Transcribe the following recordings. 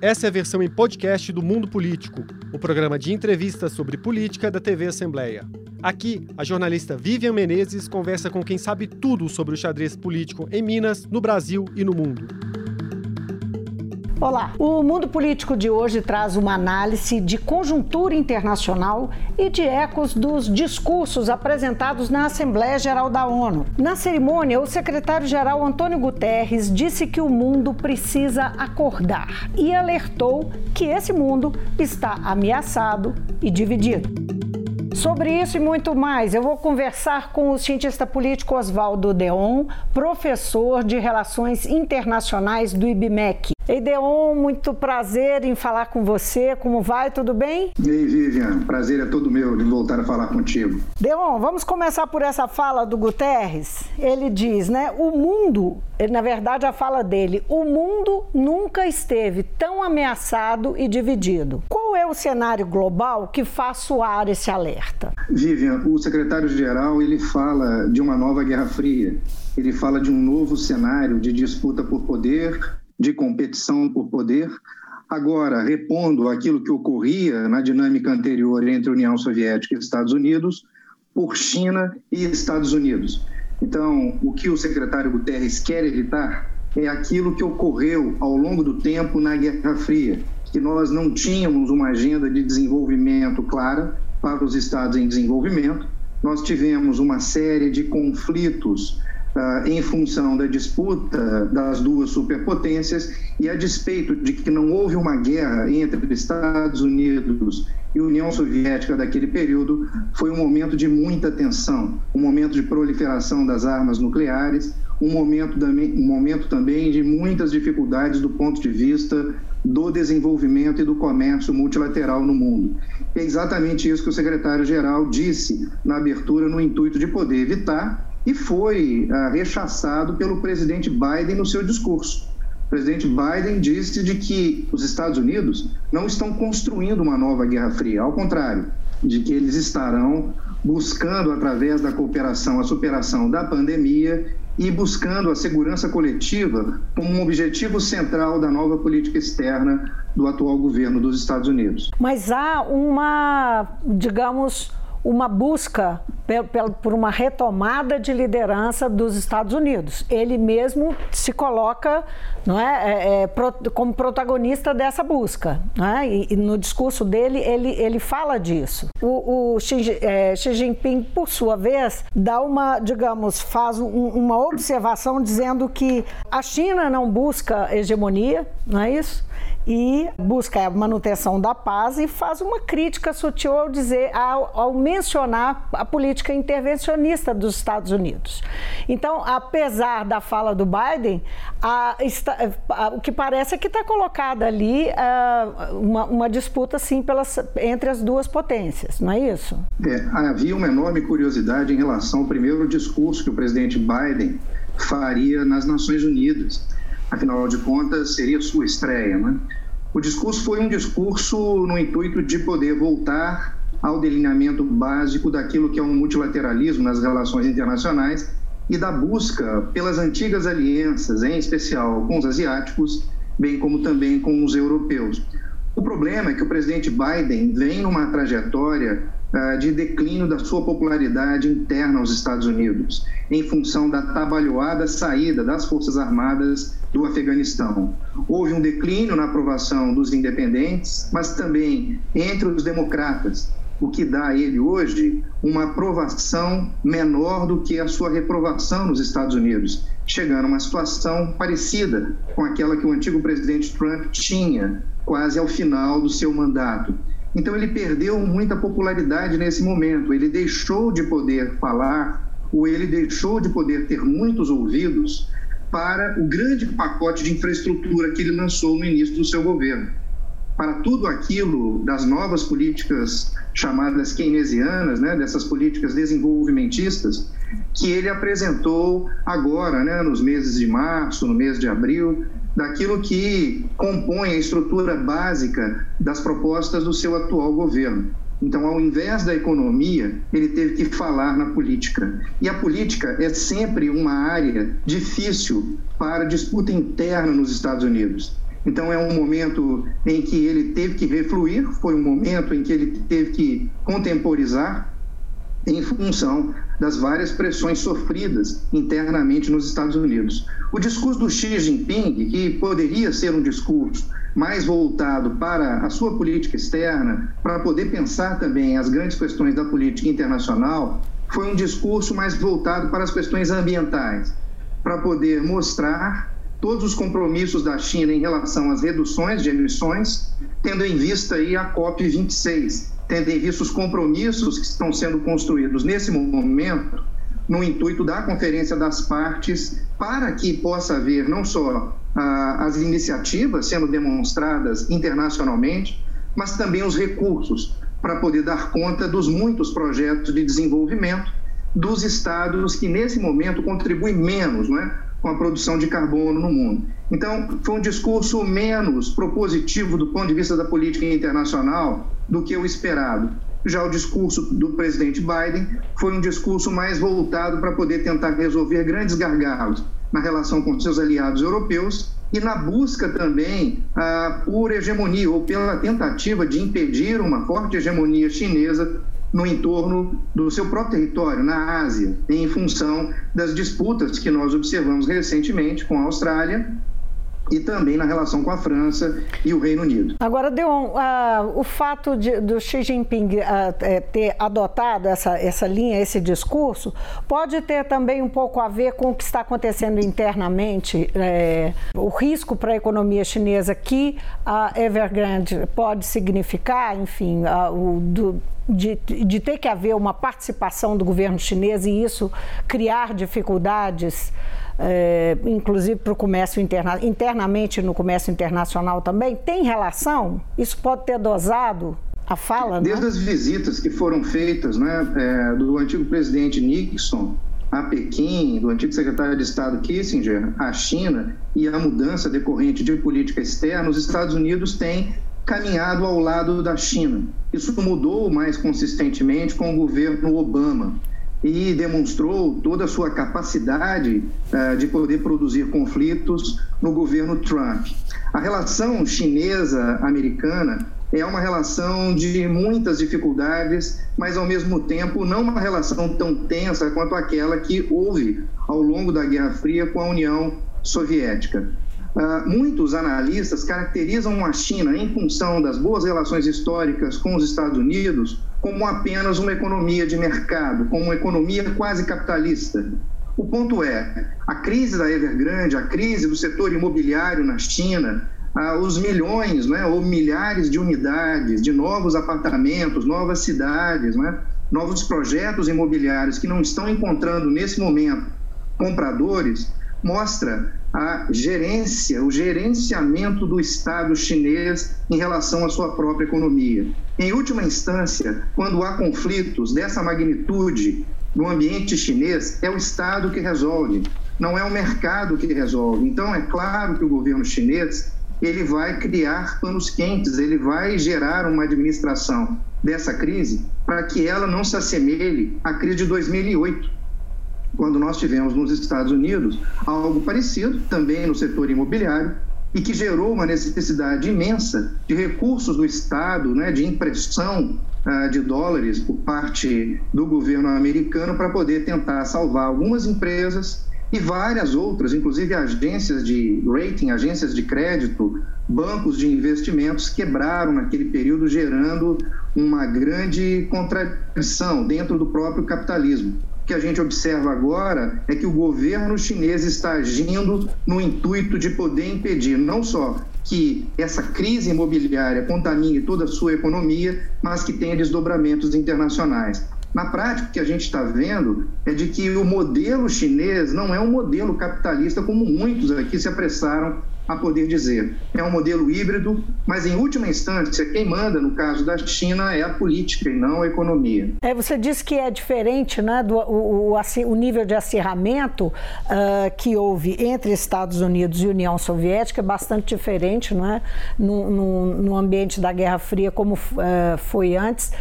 Essa é a versão em podcast do Mundo Político, o programa de entrevistas sobre política da TV Assembleia. Aqui, a jornalista Vivian Menezes conversa com quem sabe tudo sobre o xadrez político em Minas, no Brasil e no mundo. Olá! O Mundo Político de hoje traz uma análise de conjuntura internacional e de ecos dos discursos apresentados na Assembleia Geral da ONU. Na cerimônia, o secretário-geral Antônio Guterres disse que o mundo precisa acordar e alertou que esse mundo está ameaçado e dividido. Sobre isso e muito mais, eu vou conversar com o cientista político Oswaldo Deon, professor de Relações Internacionais do IBMEC. Ei, Deon, muito prazer em falar com você. Como vai? Tudo bem? E aí, Vivian, prazer é todo meu de voltar a falar contigo. Deon, vamos começar por essa fala do Guterres. Ele diz, né? O mundo, na verdade, a fala dele, o mundo nunca esteve tão ameaçado e dividido. Qual é o cenário global que faz soar esse alerta? Vivian, o secretário-geral ele fala de uma nova Guerra Fria. Ele fala de um novo cenário de disputa por poder de competição por poder. Agora, repondo aquilo que ocorria na dinâmica anterior entre União Soviética e Estados Unidos, por China e Estados Unidos. Então, o que o secretário Guterres quer evitar é aquilo que ocorreu ao longo do tempo na Guerra Fria, que nós não tínhamos uma agenda de desenvolvimento clara para os estados em desenvolvimento. Nós tivemos uma série de conflitos ah, em função da disputa das duas superpotências e a despeito de que não houve uma guerra entre Estados Unidos e União Soviética daquele período, foi um momento de muita tensão, um momento de proliferação das armas nucleares, um momento, um momento também de muitas dificuldades do ponto de vista do desenvolvimento e do comércio multilateral no mundo. É exatamente isso que o secretário-geral disse na abertura, no intuito de poder evitar e foi uh, rechaçado pelo presidente Biden no seu discurso. O presidente Biden disse de que os Estados Unidos não estão construindo uma nova Guerra Fria, ao contrário, de que eles estarão buscando, através da cooperação, a superação da pandemia e buscando a segurança coletiva como um objetivo central da nova política externa do atual governo dos Estados Unidos. Mas há uma, digamos, uma busca por uma retomada de liderança dos Estados Unidos. Ele mesmo se coloca não é, é, é como protagonista dessa busca. É? E, e, no discurso dele, ele, ele fala disso. O, o Xi, é, Xi, Jinping, por sua vez, dá uma, digamos, faz um, uma observação dizendo que a China não busca hegemonia, não é isso? E busca a manutenção da paz e faz uma crítica sutil ao dizer ao, ao mencionar a política intervencionista dos Estados Unidos. Então, apesar da fala do Biden, a, a, o que parece é que está colocada ali a, uma, uma, disputa sim pelas, entre as duas potências, não é isso? É, havia uma enorme curiosidade em relação ao primeiro discurso que o presidente Biden faria nas Nações Unidas afinal de contas, seria sua estreia. Né? O discurso foi um discurso no intuito de poder voltar ao delineamento básico daquilo que é um multilateralismo nas relações internacionais e da busca pelas antigas alianças, em especial com os asiáticos, bem como também com os europeus. O problema é que o presidente Biden vem numa trajetória de declínio da sua popularidade interna aos Estados Unidos, em função da trabalhoada saída das Forças Armadas do Afeganistão. Houve um declínio na aprovação dos independentes, mas também entre os democratas, o que dá a ele hoje uma aprovação menor do que a sua reprovação nos Estados Unidos, chegando a uma situação parecida com aquela que o antigo presidente Trump tinha quase ao final do seu mandato. Então ele perdeu muita popularidade nesse momento, ele deixou de poder falar ou ele deixou de poder ter muitos ouvidos para o grande pacote de infraestrutura que ele lançou no início do seu governo. Para tudo aquilo das novas políticas chamadas keynesianas, né, dessas políticas desenvolvimentistas, que ele apresentou agora, né, nos meses de março, no mês de abril, daquilo que compõe a estrutura básica das propostas do seu atual governo. Então, ao invés da economia, ele teve que falar na política. E a política é sempre uma área difícil para disputa interna nos Estados Unidos. Então, é um momento em que ele teve que refluir, foi um momento em que ele teve que contemporizar em função das várias pressões sofridas internamente nos Estados Unidos. O discurso do Xi Jinping, que poderia ser um discurso mais voltado para a sua política externa, para poder pensar também as grandes questões da política internacional, foi um discurso mais voltado para as questões ambientais, para poder mostrar todos os compromissos da China em relação às reduções de emissões, tendo em vista aí a COP 26, tendo em vista os compromissos que estão sendo construídos nesse momento no intuito da Conferência das Partes, para que possa haver não só ah, as iniciativas sendo demonstradas internacionalmente, mas também os recursos para poder dar conta dos muitos projetos de desenvolvimento dos estados que nesse momento contribuem menos não é, com a produção de carbono no mundo. Então, foi um discurso menos propositivo do ponto de vista da política internacional do que o esperado. Já o discurso do presidente Biden foi um discurso mais voltado para poder tentar resolver grandes gargalos na relação com seus aliados europeus e na busca também ah, por hegemonia ou pela tentativa de impedir uma forte hegemonia chinesa no entorno do seu próprio território, na Ásia, em função das disputas que nós observamos recentemente com a Austrália e também na relação com a França e o Reino Unido. Agora, Deon, uh, o fato de, do Xi Jinping uh, ter adotado essa, essa linha, esse discurso, pode ter também um pouco a ver com o que está acontecendo internamente, é, o risco para a economia chinesa que a Evergrande pode significar, enfim, uh, o, do, de, de, ter que haver uma participação do governo chinês e isso criar dificuldades é, inclusive para o comércio interna, internamente no comércio internacional também, tem relação? Isso pode ter dosado a fala? Né? Desde né? as visitas que foram feitas né, é, do antigo presidente Nixon a Pequim, do antigo secretário de Estado Kissinger, à China e a mudança decorrente de política externa, os Estados Unidos têm caminhado ao lado da China. Isso mudou mais consistentemente com o governo Obama e demonstrou toda a sua capacidade uh, de poder produzir conflitos no governo Trump. A relação chinesa-americana é uma relação de muitas dificuldades, mas ao mesmo tempo não uma relação tão tensa quanto aquela que houve ao longo da Guerra Fria com a União Soviética. Uh, muitos analistas caracterizam a China, em função das boas relações históricas com os Estados Unidos, como apenas uma economia de mercado, como uma economia quase capitalista. O ponto é, a crise da Evergrande, a crise do setor imobiliário na China, ah, os milhões né, ou milhares de unidades, de novos apartamentos, novas cidades, né, novos projetos imobiliários que não estão encontrando nesse momento compradores, mostra a gerência, o gerenciamento do Estado chinês em relação à sua própria economia. Em última instância, quando há conflitos dessa magnitude no ambiente chinês, é o Estado que resolve, não é o mercado que resolve. Então, é claro que o governo chinês ele vai criar panos quentes, ele vai gerar uma administração dessa crise para que ela não se assemelhe à crise de 2008 quando nós tivemos nos Estados Unidos algo parecido, também no setor imobiliário, e que gerou uma necessidade imensa de recursos do Estado, né, de impressão uh, de dólares por parte do governo americano para poder tentar salvar algumas empresas e várias outras, inclusive agências de rating, agências de crédito, bancos de investimentos quebraram naquele período, gerando uma grande contradição dentro do próprio capitalismo que a gente observa agora é que o governo chinês está agindo no intuito de poder impedir não só que essa crise imobiliária contamine toda a sua economia, mas que tenha desdobramentos internacionais. Na prática, o que a gente está vendo é de que o modelo chinês não é um modelo capitalista como muitos aqui se apressaram a poder dizer. É um modelo híbrido, mas em última instância, quem manda no caso da China é a política e não a economia. É, você disse que é diferente né, do o, o, o nível de acirramento uh, que houve entre Estados Unidos e União Soviética, é bastante diferente não é? no, no, no ambiente da Guerra Fria como uh, foi antes.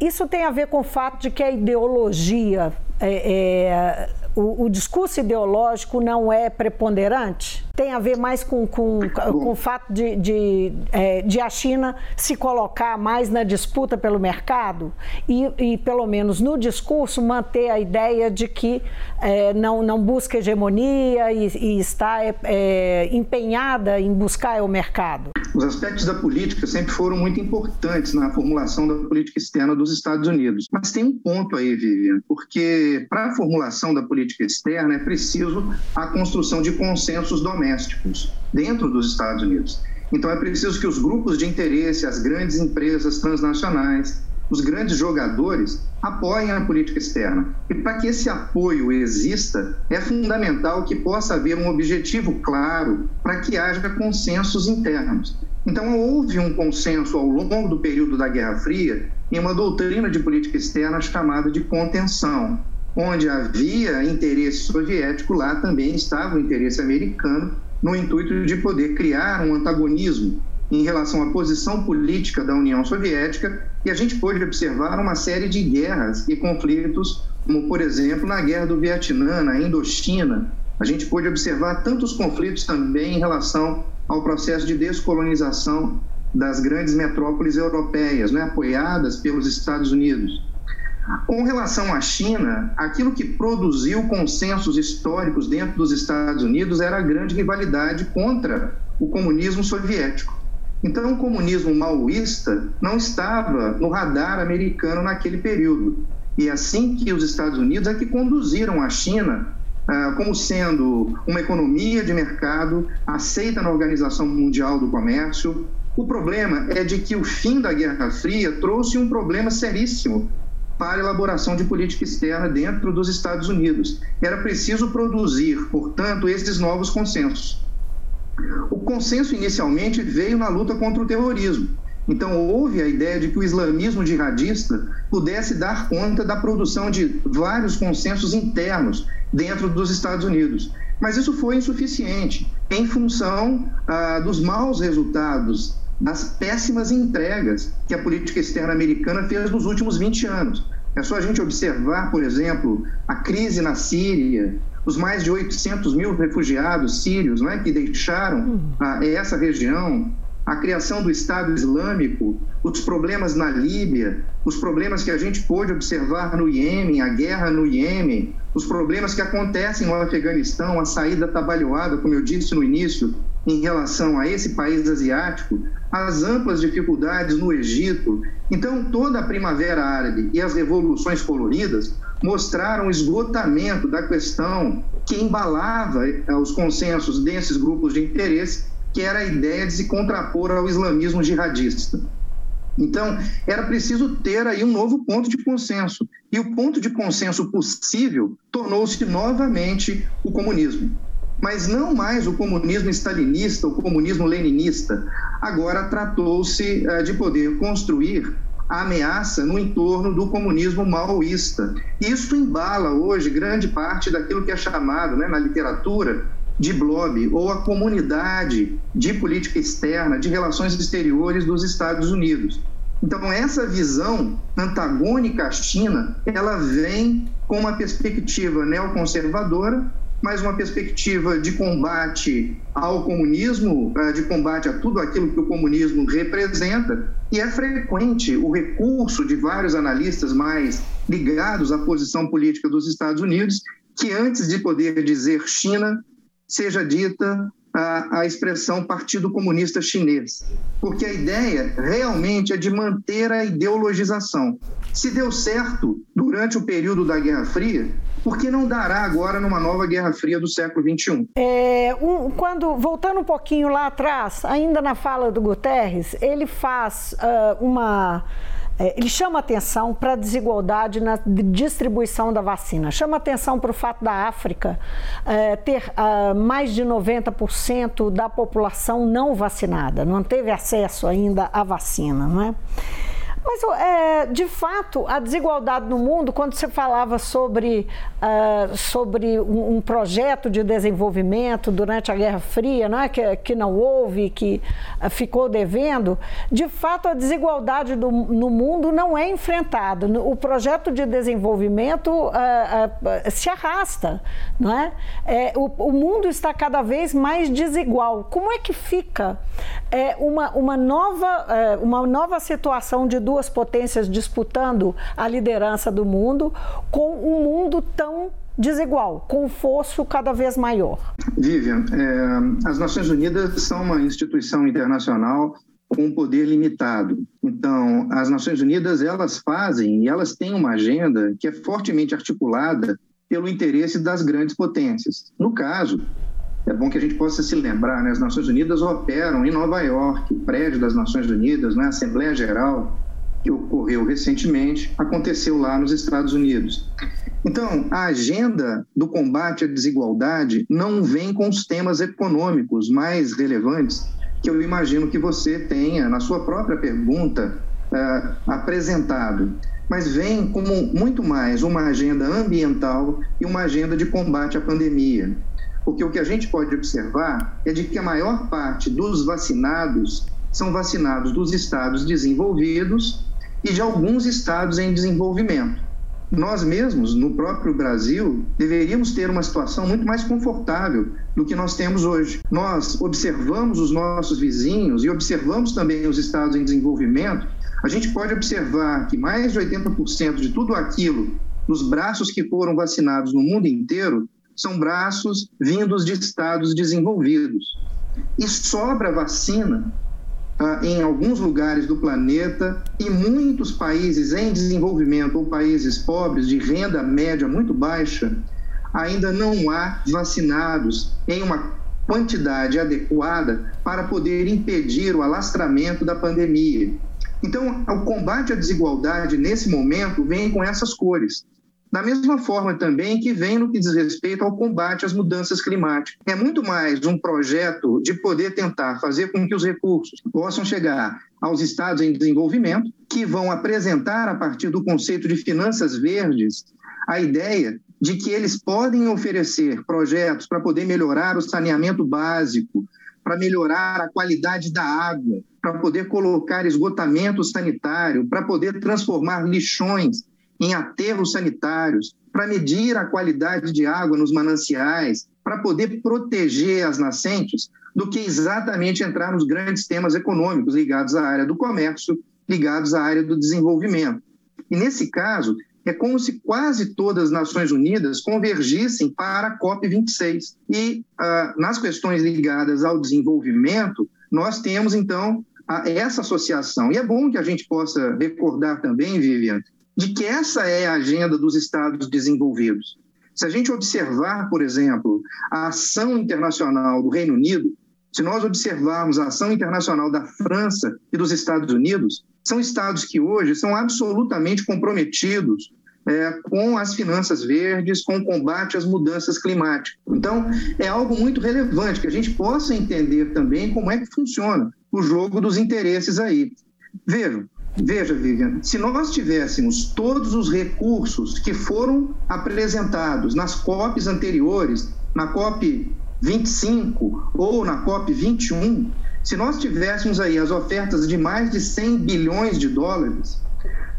Isso tem a ver com o fato de que a ideologia, é, é, o, o discurso ideológico não é preponderante? Tem a ver mais com, com, com o fato de, de, é, de, a China se colocar mais na disputa pelo mercado e, e pelo menos no discurso, manter a ideia de que é, não, não busca hegemonia e, e está é, é empenhada em buscar o mercado? Os aspectos da política sempre foram muito importantes na formulação da política externa dos Estados Unidos. Mas tem um ponto aí, Vivian, porque para a formulação da política externa é preciso a construção de consensos domésticos dentro dos Estados Unidos. Então é preciso que os grupos de interesse, as grandes empresas transnacionais, os grandes jogadores apoiem a política externa. E para que esse apoio exista, é fundamental que possa haver um objetivo claro para que haja consensos internos. Então, houve um consenso ao longo do período da Guerra Fria em uma doutrina de política externa chamada de contenção, onde havia interesse soviético, lá também estava o interesse americano, no intuito de poder criar um antagonismo em relação à posição política da União Soviética, e a gente pôde observar uma série de guerras e conflitos, como, por exemplo, na Guerra do Vietnã, na Indochina. A gente pôde observar tantos conflitos também em relação ao processo de descolonização das grandes metrópoles europeias, né, apoiadas pelos Estados Unidos. Com relação à China, aquilo que produziu consensos históricos dentro dos Estados Unidos era a grande rivalidade contra o comunismo soviético. Então, o comunismo maoísta não estava no radar americano naquele período. E assim que os Estados Unidos é que conduziram a China ah, como sendo uma economia de mercado aceita na Organização Mundial do Comércio. O problema é de que o fim da Guerra Fria trouxe um problema seríssimo para elaboração de política externa dentro dos Estados Unidos. Era preciso produzir, portanto, esses novos consensos. O consenso inicialmente veio na luta contra o terrorismo. Então, houve a ideia de que o islamismo jihadista pudesse dar conta da produção de vários consensos internos dentro dos Estados Unidos. Mas isso foi insuficiente, em função ah, dos maus resultados, das péssimas entregas que a política externa americana fez nos últimos 20 anos. É só a gente observar, por exemplo, a crise na Síria, os mais de 800 mil refugiados sírios né, que deixaram uhum. ah, essa região, a criação do Estado Islâmico, os problemas na Líbia, os problemas que a gente pôde observar no Iêmen, a guerra no Iêmen, os problemas que acontecem no Afeganistão, a saída trabalhada, como eu disse no início, em relação a esse país asiático, as amplas dificuldades no Egito. Então, toda a Primavera Árabe e as revoluções coloridas mostraram o esgotamento da questão que embalava eh, os consensos desses grupos de interesse, que era a ideia de se contrapor ao islamismo jihadista. Então, era preciso ter aí um novo ponto de consenso. E o ponto de consenso possível tornou-se novamente o comunismo. Mas não mais o comunismo stalinista, o comunismo leninista. Agora tratou-se uh, de poder construir a ameaça no entorno do comunismo maoísta. Isso embala hoje grande parte daquilo que é chamado né, na literatura de blob, ou a comunidade de política externa, de relações exteriores dos Estados Unidos. Então, essa visão antagônica à China, ela vem com uma perspectiva neoconservadora, mas uma perspectiva de combate ao comunismo, eh, de combate a tudo aquilo que o comunismo representa, e é frequente o recurso de vários analistas mais ligados à posição política dos Estados Unidos, que antes de poder dizer China, seja dita a, a, expressão Partido Comunista Chinês, porque a ideia realmente é de manter a ideologização. Se deu certo durante o período da Guerra Fria, por que não dará agora numa nova Guerra Fria do século XXI? É, um, quando voltando um pouquinho lá atrás, ainda na fala do Guterres, ele faz uh, uma ele chama atenção para a desigualdade na distribuição da vacina, chama atenção para o fato da África é, ter ah, mais de 90% da população não vacinada, não teve acesso ainda à vacina, não é? Mas, é, de fato, a desigualdade no mundo, quando você falava sobre, uh, sobre um, um, projeto de desenvolvimento durante a Guerra Fria, não é? que, que não houve, que uh, ficou devendo, de fato, a desigualdade do, no mundo não é enfrentada. O projeto de desenvolvimento uh, se arrasta, não é? é o, o, mundo está cada vez mais desigual. Como é que fica é, uma, uma, nova, é, uma nova situação de duas potências disputando a liderança do mundo com um mundo tão desigual, com um fosso cada vez maior. Vivian, é, as Nações Unidas são uma instituição internacional com um poder limitado. Então, as Nações Unidas elas fazem e elas têm uma agenda que é fortemente articulada pelo interesse das grandes potências. No caso, é bom que a gente possa se lembrar, né? as Nações Unidas operam em Nova York, prédio das Nações Unidas, né? Assembleia Geral, que ocorreu recentemente, aconteceu lá nos Estados Unidos. Então, a agenda do combate à desigualdade não vem com os temas econômicos mais relevantes que eu imagino que você tenha na sua própria pergunta uh, apresentado, mas vem como muito mais uma agenda ambiental e uma agenda de combate à pandemia. Porque o que a gente pode observar é de que a maior parte dos vacinados são vacinados dos estados desenvolvidos e de alguns estados em desenvolvimento. Nós mesmos, no próprio Brasil, deveríamos ter uma situação muito mais confortável do que nós temos hoje. Nós observamos os nossos vizinhos e observamos também os estados em desenvolvimento. A gente pode observar que mais de 80% de tudo aquilo nos braços que foram vacinados no mundo inteiro são braços vindos de estados desenvolvidos. E sobra vacina em alguns lugares do planeta e muitos países em desenvolvimento ou países pobres de renda média muito baixa ainda não há vacinados em uma quantidade adequada para poder impedir o alastramento da pandemia. Então, o combate à desigualdade nesse momento vem com essas cores. Da mesma forma também que vem no que diz respeito ao combate às mudanças climáticas. É muito mais um projeto de poder tentar fazer com que os recursos possam chegar aos estados em desenvolvimento, que vão apresentar, a partir do conceito de finanças verdes, a ideia de que eles podem oferecer projetos para poder melhorar o saneamento básico, para melhorar a qualidade da água, para poder colocar esgotamento sanitário, para poder transformar lixões em aterros sanitários, para medir a qualidade de água nos mananciais, para poder proteger as nascentes do que exatamente entrar nos grandes temas econômicos ligados à área do comércio, ligados à área do desenvolvimento. E nesse caso, é como se quase todas as Nações Unidas convergissem para a COP26. E ah, nas questões ligadas ao desenvolvimento, nós temos então essa associação. E é bom que a gente possa recordar também, Vivian, de que essa é a agenda dos Estados desenvolvidos. Se a gente observar, por exemplo, a ação internacional do Reino Unido, se nós observarmos a ação internacional da França e dos Estados Unidos, são estados que hoje são absolutamente comprometidos é, com as finanças verdes, com o combate às mudanças climáticas. Então, é algo muito relevante que a gente possa entender também como é que funciona o jogo dos interesses aí. Vejam, Veja, Vivian, se nós tivéssemos todos os recursos que foram apresentados nas COPs anteriores, na COP 25 ou na COP 21, se nós tivéssemos aí as ofertas de mais de 100 bilhões de dólares,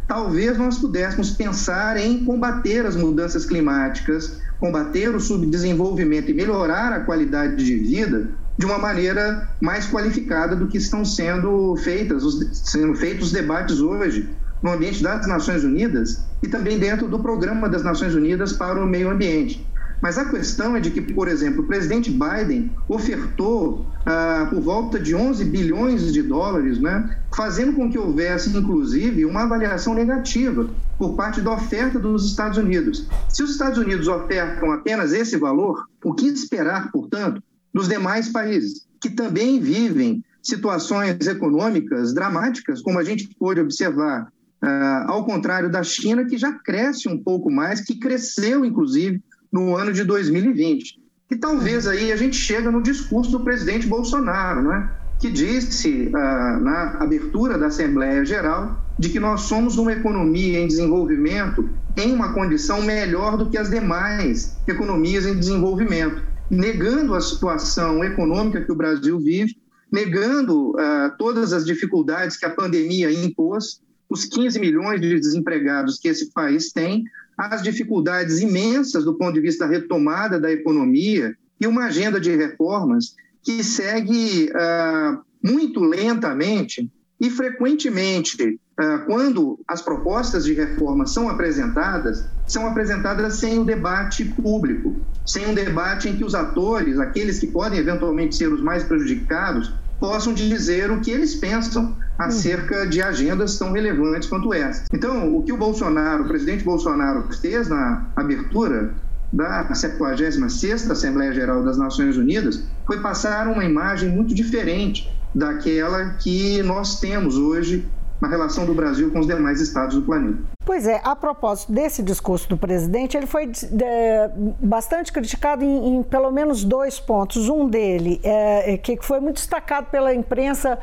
talvez nós pudéssemos pensar em combater as mudanças climáticas, combater o subdesenvolvimento e melhorar a qualidade de vida de uma maneira mais qualificada do que estão sendo feitas, os, sendo feitos os debates hoje no ambiente das Nações Unidas e também dentro do programa das Nações Unidas para o meio ambiente. Mas a questão é de que, por exemplo, o presidente Biden ofertou ah, por volta de 11 bilhões de dólares, né, fazendo com que houvesse, inclusive, uma avaliação negativa por parte da oferta dos Estados Unidos. Se os Estados Unidos ofertam apenas esse valor, o que esperar, portanto, dos demais países, que também vivem situações econômicas dramáticas, como a gente pôde observar, uh, ao contrário da China, que já cresce um pouco mais, que cresceu, inclusive, no ano de 2020. E talvez aí a gente chega no discurso do presidente Bolsonaro, né? que disse ah, na abertura da Assembleia Geral de que nós somos uma economia em desenvolvimento em uma condição melhor do que as demais economias em desenvolvimento, negando a situação econômica que o Brasil vive, negando ah, todas as dificuldades que a pandemia impôs, os 15 milhões de desempregados que esse país tem, as dificuldades imensas do ponto de vista da retomada da economia e uma agenda de reformas que segue uh, muito lentamente e frequentemente, uh, quando as propostas de reforma são apresentadas, são apresentadas sem o debate público, sem um debate em que os atores, aqueles que podem eventualmente ser os mais prejudicados, possam dizer o que eles pensam acerca de agendas tão relevantes quanto essa. Então, o que o Bolsonaro, o presidente Bolsonaro fez na abertura da 76ª Assembleia Geral das Nações Unidas foi passar uma imagem muito diferente daquela que nós temos hoje na relação do Brasil com os demais estados do planeta. Pois é, a propósito desse discurso do presidente, ele foi é, bastante criticado em, em, pelo menos dois pontos. Um dele, é, que foi muito destacado pela imprensa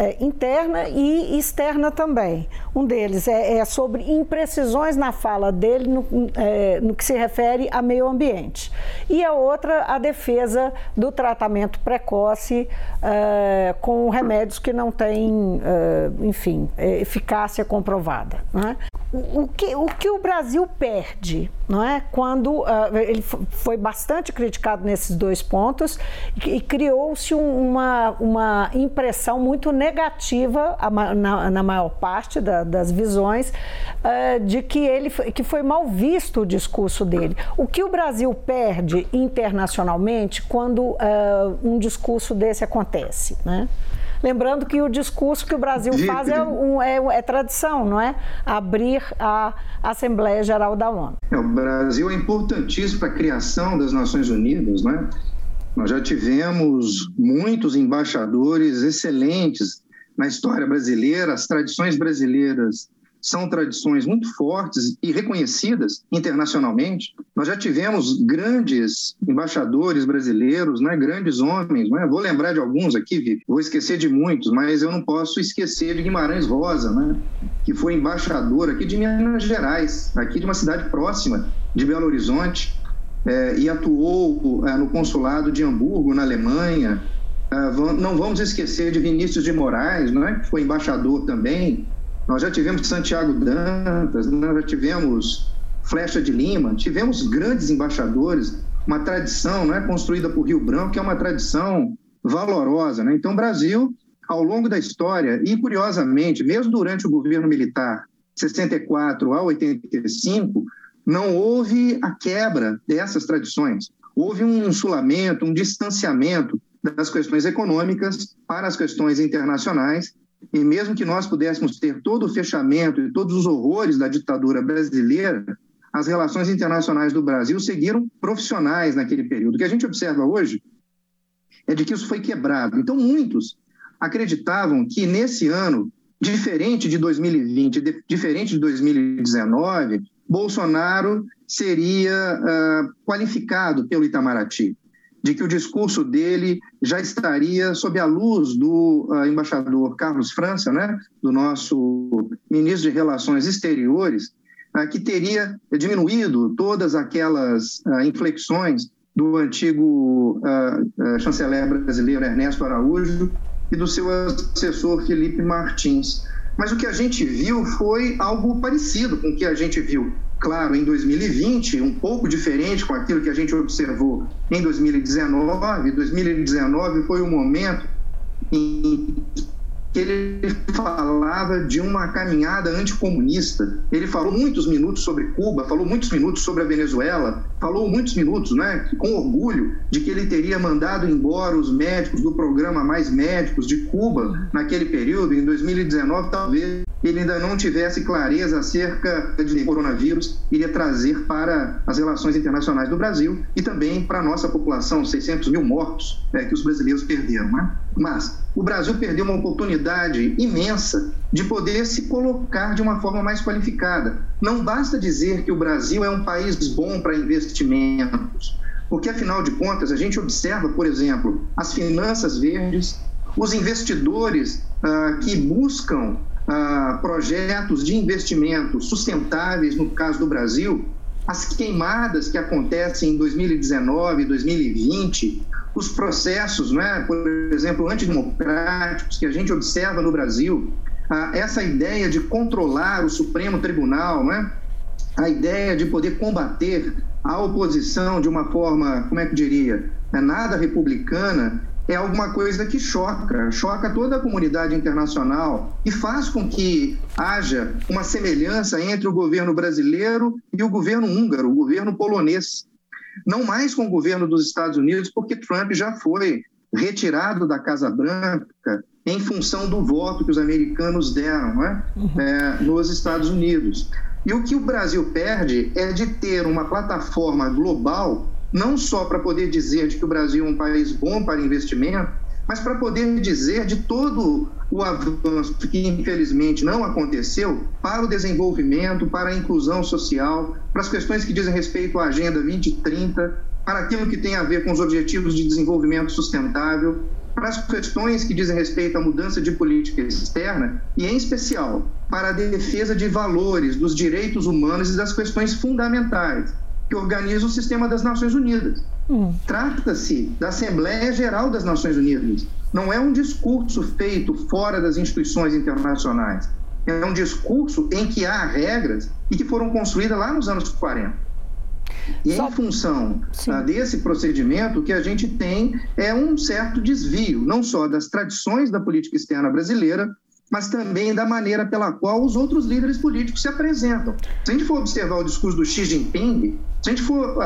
é, interna e externa também. Um deles é, é sobre imprecisões na fala dele no, é, no, que se refere a meio ambiente. E a outra, a defesa do tratamento precoce é, com remédios que não têm, é, enfim, é, eficácia comprovada. Né? O, que, o que o Brasil perde, não é? Quando uh, ele foi bastante criticado nesses dois pontos e, e criou-se uma, uma impressão muito negativa na, na maior parte da, das visões uh, de que ele que foi mal visto o discurso dele. O que o Brasil perde internacionalmente quando uh, um discurso desse acontece, né? Lembrando que o discurso que o Brasil faz é, um, é, é tradição, não é? Abrir a Assembleia Geral da ONU. É, o Brasil é importantíssimo para a criação das Nações Unidas, não é? Nós já tivemos muitos embaixadores excelentes na história brasileira, as tradições brasileiras são tradições muito fortes e reconhecidas internacionalmente. Nós já tivemos grandes embaixadores brasileiros, né, grandes homens. Né? Vou lembrar de alguns aqui, vou esquecer de muitos, mas eu não posso esquecer de Guimarães Rosa, né, que foi embaixador aqui de Minas Gerais, aqui de uma cidade próxima de Belo Horizonte, é, e atuou é, no consulado de Hamburgo, na Alemanha. É, não vamos esquecer de Vinícius de Moraes, né, que foi embaixador também nós já tivemos Santiago Dantas, nós já tivemos Flecha de Lima, tivemos grandes embaixadores, uma tradição não é, construída por Rio Branco, que é uma tradição valorosa. Né? Então, o Brasil, ao longo da história, e curiosamente, mesmo durante o governo militar, 64 a 85, não houve a quebra dessas tradições. Houve um insulamento, um distanciamento das questões econômicas para as questões internacionais e mesmo que nós pudéssemos ter todo o fechamento e todos os horrores da ditadura brasileira, as relações internacionais do Brasil seguiram profissionais naquele período. O que a gente observa hoje é de que isso foi quebrado. Então, muitos acreditavam que nesse ano, diferente de 2020, diferente de 2019, Bolsonaro seria uh, qualificado pelo Itamaraty de que o discurso dele já estaria sob a luz do uh, embaixador Carlos França, né, do nosso ministro de Relações Exteriores, uh, que teria diminuído todas aquelas uh, inflexões do antigo chanceler brasileiro Ernesto Araújo e do seu assessor Felipe Martins. Mas o que a gente viu foi algo parecido com o que a gente viu claro, em 2020, um pouco diferente com aquilo que a gente observou em 2019. 2019 foi o momento em ele falava de uma caminhada anticomunista. Ele falou muitos minutos sobre Cuba, falou muitos minutos sobre a Venezuela, falou muitos minutos, né, com orgulho, de que ele teria mandado embora os médicos do programa Mais Médicos de Cuba naquele período, em 2019, talvez ele ainda não tivesse clareza acerca de coronavírus, iria trazer para as relações internacionais do Brasil e também para a nossa população, 600 mil mortos é, que os brasileiros perderam. Né? Mas o Brasil perdeu uma oportunidade imensa de poder se colocar de uma forma mais qualificada. Não basta dizer que o Brasil é um país bom para investimentos, porque afinal de contas a gente observa, por exemplo, as finanças verdes, os investidores ah, que buscam projetos de investimento sustentáveis, no caso do Brasil, as queimadas que acontecem em 2019, 2020, os processos, né, por exemplo, antidemocráticos que a gente observa no Brasil, essa ideia de controlar o Supremo Tribunal, né, a ideia de poder combater a oposição de uma forma, como é que diria, é nada republicana, é alguma coisa que choca, choca toda a comunidade internacional e faz com que haja uma semelhança entre o governo brasileiro e o governo húngaro, o governo polonês. Não mais com o governo dos Estados Unidos, porque Trump já foi retirado da Casa Branca em função do voto que os americanos deram né? é, nos Estados Unidos. E o que o Brasil perde é de ter uma plataforma global, não só para poder dizer de que o Brasil é um país bom para investimento, mas para poder dizer de todo o avanço que infelizmente não aconteceu para o desenvolvimento, para a inclusão social, para as questões que dizem respeito à Agenda 2030, para aquilo que tem a ver com os objetivos de desenvolvimento sustentável, para as questões que dizem respeito à mudança de política externa e, em especial, para a defesa de valores, dos direitos humanos e das questões fundamentais que organiza o sistema das Nações Unidas. Hum. Trata-se da Assembleia Geral das Nações Unidas. Não é um discurso feito fora das instituições internacionais. É um discurso em que há regras e que foram construídas lá nos anos 40. E Só... em função ah, desse procedimento, o que a gente tem é um certo desvio, não só das tradições da política externa brasileira, mas também da maneira pela qual os outros líderes políticos se apresentam. Se a gente for observar o discurso do Xi Jinping, se a gente for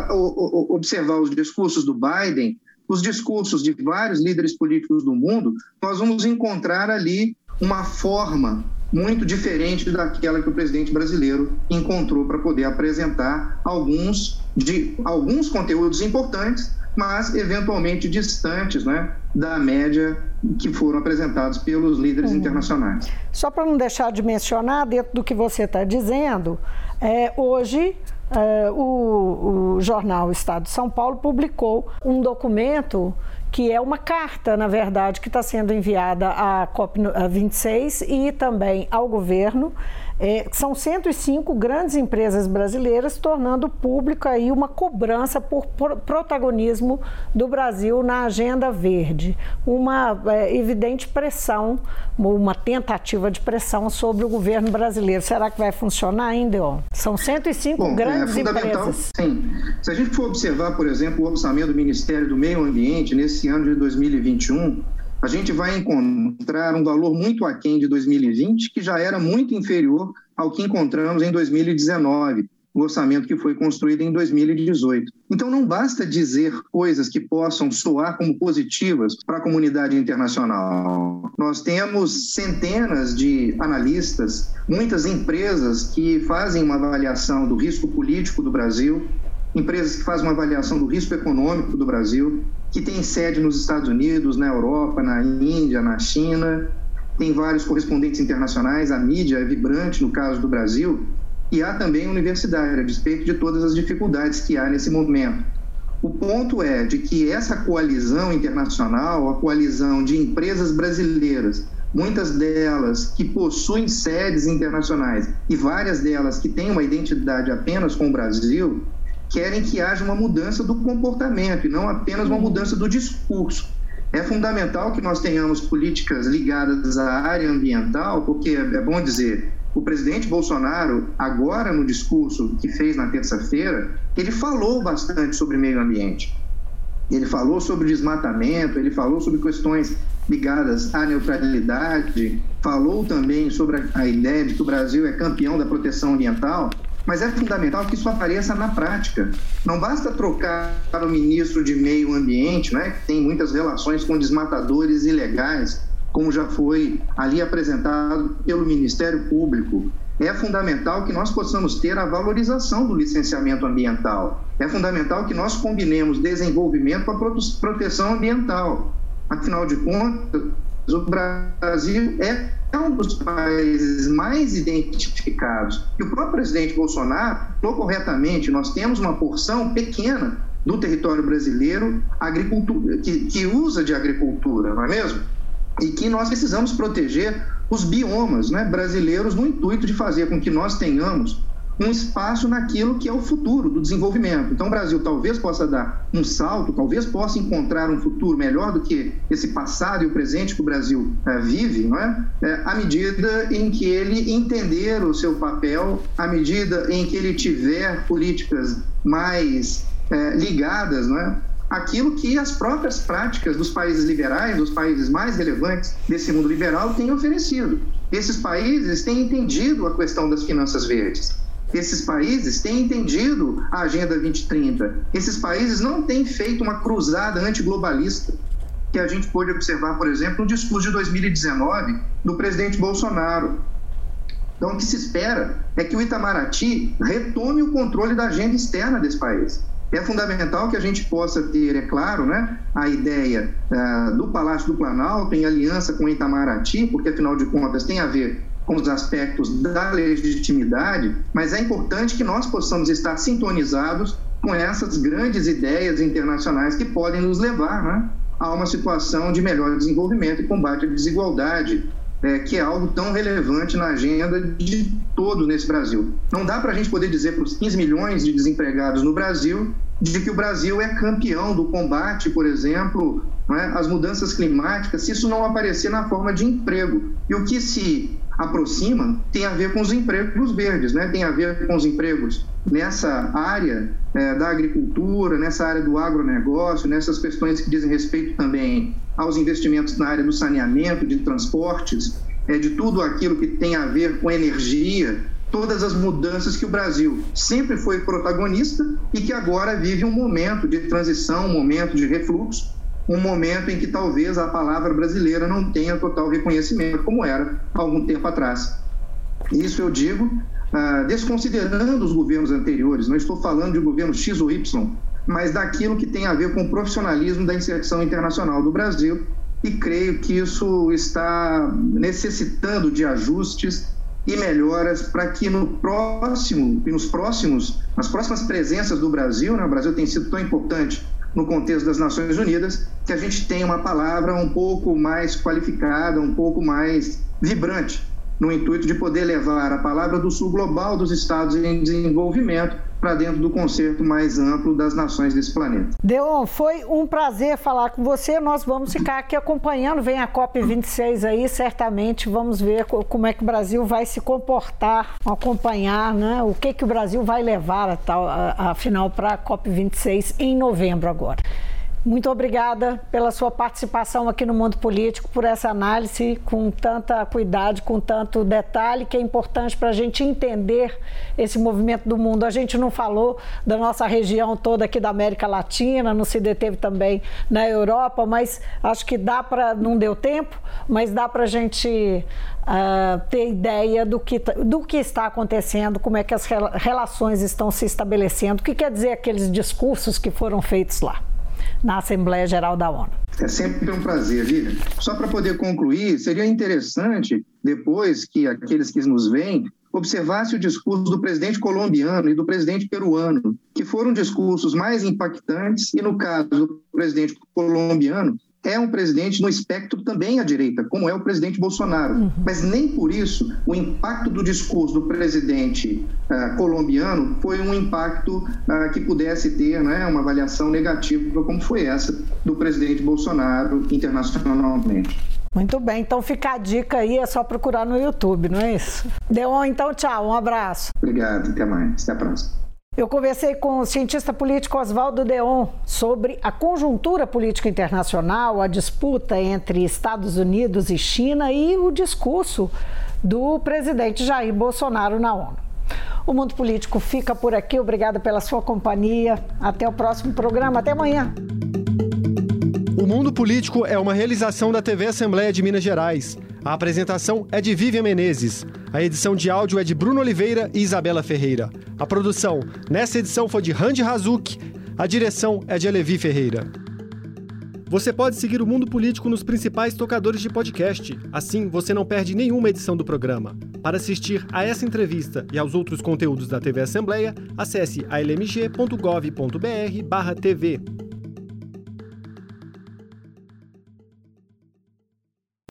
observar os discursos do Biden, os discursos de vários líderes políticos do mundo, nós vamos encontrar ali uma forma muito diferente daquela que o presidente brasileiro encontrou para poder apresentar alguns, de, alguns conteúdos importantes, mas eventualmente distantes né, da média que foram apresentados pelos líderes uhum. internacionais. Só para não deixar de mencionar, dentro do que você está dizendo, é, hoje é, o, o jornal Estado de São Paulo publicou um documento que é uma carta, na verdade, que está sendo enviada à COP26 e também ao governo. É, são 105 grandes empresas brasileiras tornando pública aí uma cobrança por, protagonismo do Brasil na agenda verde. Uma é, evidente pressão, uma tentativa de pressão sobre o governo brasileiro. Será que vai funcionar ainda? Ó? São 105 Bom, é grandes é empresas. Sim. Se a gente for observar, por exemplo, o orçamento do Ministério do Meio Ambiente nesse esse ano de 2021, a gente vai encontrar um valor muito aquém de 2020, que já era muito inferior ao que encontramos em 2019, o orçamento que foi construído em 2018. Então, não basta dizer coisas que possam soar como positivas para a comunidade internacional. Nós temos centenas de analistas, muitas empresas que fazem uma avaliação do risco político do Brasil, empresas que fazem uma avaliação do risco econômico do Brasil, que tem sede nos Estados Unidos, na Europa, na Índia, na China, tem vários correspondentes internacionais, a mídia é vibrante no caso do Brasil, e há também universidade, a despeito de todas as dificuldades que há nesse momento. O ponto é de que essa coalizão internacional, a coalizão de empresas brasileiras, muitas delas que possuem sedes internacionais e várias delas que têm uma identidade apenas com o Brasil, querem que haja uma mudança do comportamento e não apenas uma mudança do discurso. É fundamental que nós tenhamos políticas ligadas à área ambiental, porque é bom dizer, o presidente Bolsonaro, agora no discurso que fez na terça-feira, ele falou bastante sobre meio ambiente. Ele falou sobre desmatamento, ele falou sobre questões ligadas à neutralidade, falou também sobre a ideia de que o Brasil é campeão da proteção ambiental. Mas é fundamental que isso apareça na prática. Não basta trocar para o ministro de Meio Ambiente, né, que tem muitas relações com desmatadores ilegais, como já foi ali apresentado pelo Ministério Público. É fundamental que nós possamos ter a valorização do licenciamento ambiental. É fundamental que nós combinemos desenvolvimento com a proteção ambiental. Afinal de contas, o Brasil é um dos países mais identificados. E o próprio presidente Bolsonaro falou corretamente: nós temos uma porção pequena do território brasileiro agricultura, que, que usa de agricultura, não é mesmo? e que nós precisamos proteger os biomas né, brasileiros no intuito de fazer com que nós tenhamos um espaço naquilo que é o futuro do desenvolvimento. Então, o Brasil talvez possa dar um salto, talvez possa encontrar um futuro melhor do que esse passado e o presente que o Brasil é, vive, não é? é? À medida em que ele entender o seu papel, à medida em que ele tiver políticas mais é, ligadas, não é? aquilo que as próprias práticas dos países liberais, dos países mais relevantes desse mundo liberal, têm oferecido. Esses países têm entendido a questão das finanças verdes. Esses países têm entendido a Agenda 2030. Esses países não têm feito uma cruzada antiglobalista que a gente pôde observar, por exemplo, no discurso de 2019 do presidente Bolsonaro. Então, o que se espera é que o Itamaraty retome o controle da agenda externa desse país. É fundamental que a gente possa ter, é claro, né, a ideia uh, do Palácio do Planalto em aliança com o Itamaraty, porque afinal de contas tem a ver com os aspectos da legitimidade, mas é importante que nós possamos estar sintonizados com essas grandes ideias internacionais que podem nos levar né, a uma situação de melhor desenvolvimento e combate à desigualdade, é, que é algo tão relevante na agenda de todos nesse Brasil. Não dá para a gente poder dizer para os 15 milhões de desempregados no Brasil de que o Brasil é campeão do combate, por exemplo, né, às mudanças climáticas, se isso não aparecer na forma de emprego. E o que se aproxima tem a ver com os empregos verdes, né? tem a ver com os empregos nessa área é, da agricultura, nessa área do agronegócio, nessas questões que dizem respeito também aos investimentos na área do saneamento, de transportes, é, de tudo aquilo que tem a ver com energia, todas as mudanças que o Brasil sempre foi protagonista e que agora vive um momento de transição, um momento de refluxo, um momento em que talvez a palavra brasileira não tenha total reconhecimento, como era há algum tempo atrás. Isso eu digo ah, desconsiderando os governos anteriores, não estou falando de governo X ou Y, mas daquilo que tem a ver com o profissionalismo da inserção internacional do Brasil, e creio que isso está necessitando de ajustes e melhoras para que no próximo nos próximos nas próximas presenças do Brasil, né, o Brasil tem sido tão importante no contexto das Nações Unidas, que a gente tenha uma palavra um pouco mais qualificada, um pouco mais vibrante no intuito de poder levar a palavra do sul global dos estados em desenvolvimento para dentro do concerto mais amplo das nações desse planeta. Deon, foi um prazer falar com você. Nós vamos ficar aqui acompanhando. Vem a COP26 aí, certamente vamos ver como é que o Brasil vai se comportar, acompanhar, né? O que que o Brasil vai levar, afinal, para a COP26 em novembro agora. Muito obrigada pela sua participação aqui no Mundo Político, por essa análise com tanta cuidado, com tanto detalhe, que é importante para a gente entender esse movimento do mundo. A gente não falou da nossa região toda aqui da América Latina, não se deteve também na Europa, mas acho que dá para, não deu tempo, mas dá para a gente uh, ter ideia do que, do que está acontecendo, como é que as relações estão se estabelecendo, o que quer dizer aqueles discursos que foram feitos lá na Assembleia Geral da ONU. É sempre um prazer, Vivian. Só para poder concluir, seria interessante, depois que aqueles que nos veem, observasse o discurso do presidente colombiano e do presidente peruano, que foram discursos mais impactantes, e no caso do presidente colombiano, é um presidente no espectro também à direita, como é o presidente Bolsonaro. Uhum. Mas nem por isso o impacto do discurso do presidente uh, colombiano foi um impacto uh, que pudesse ter né, uma avaliação negativa, como foi essa do presidente Bolsonaro internacionalmente. Muito bem, então fica a dica aí, é só procurar no YouTube, não é isso? Deon, então tchau, um abraço. Obrigado, até mais, até a próxima. Eu conversei com o cientista político Oswaldo Deon sobre a conjuntura política internacional, a disputa entre Estados Unidos e China e o discurso do presidente Jair Bolsonaro na ONU. O Mundo Político fica por aqui. Obrigada pela sua companhia. Até o próximo programa. Até amanhã. O Mundo Político é uma realização da TV Assembleia de Minas Gerais. A apresentação é de Vivian Menezes. A edição de áudio é de Bruno Oliveira e Isabela Ferreira. A produção nessa edição foi de Randy Razuk. A direção é de Alevi Ferreira. Você pode seguir o Mundo Político nos principais tocadores de podcast. Assim, você não perde nenhuma edição do programa. Para assistir a essa entrevista e aos outros conteúdos da TV Assembleia, acesse almg.gov.br/tv.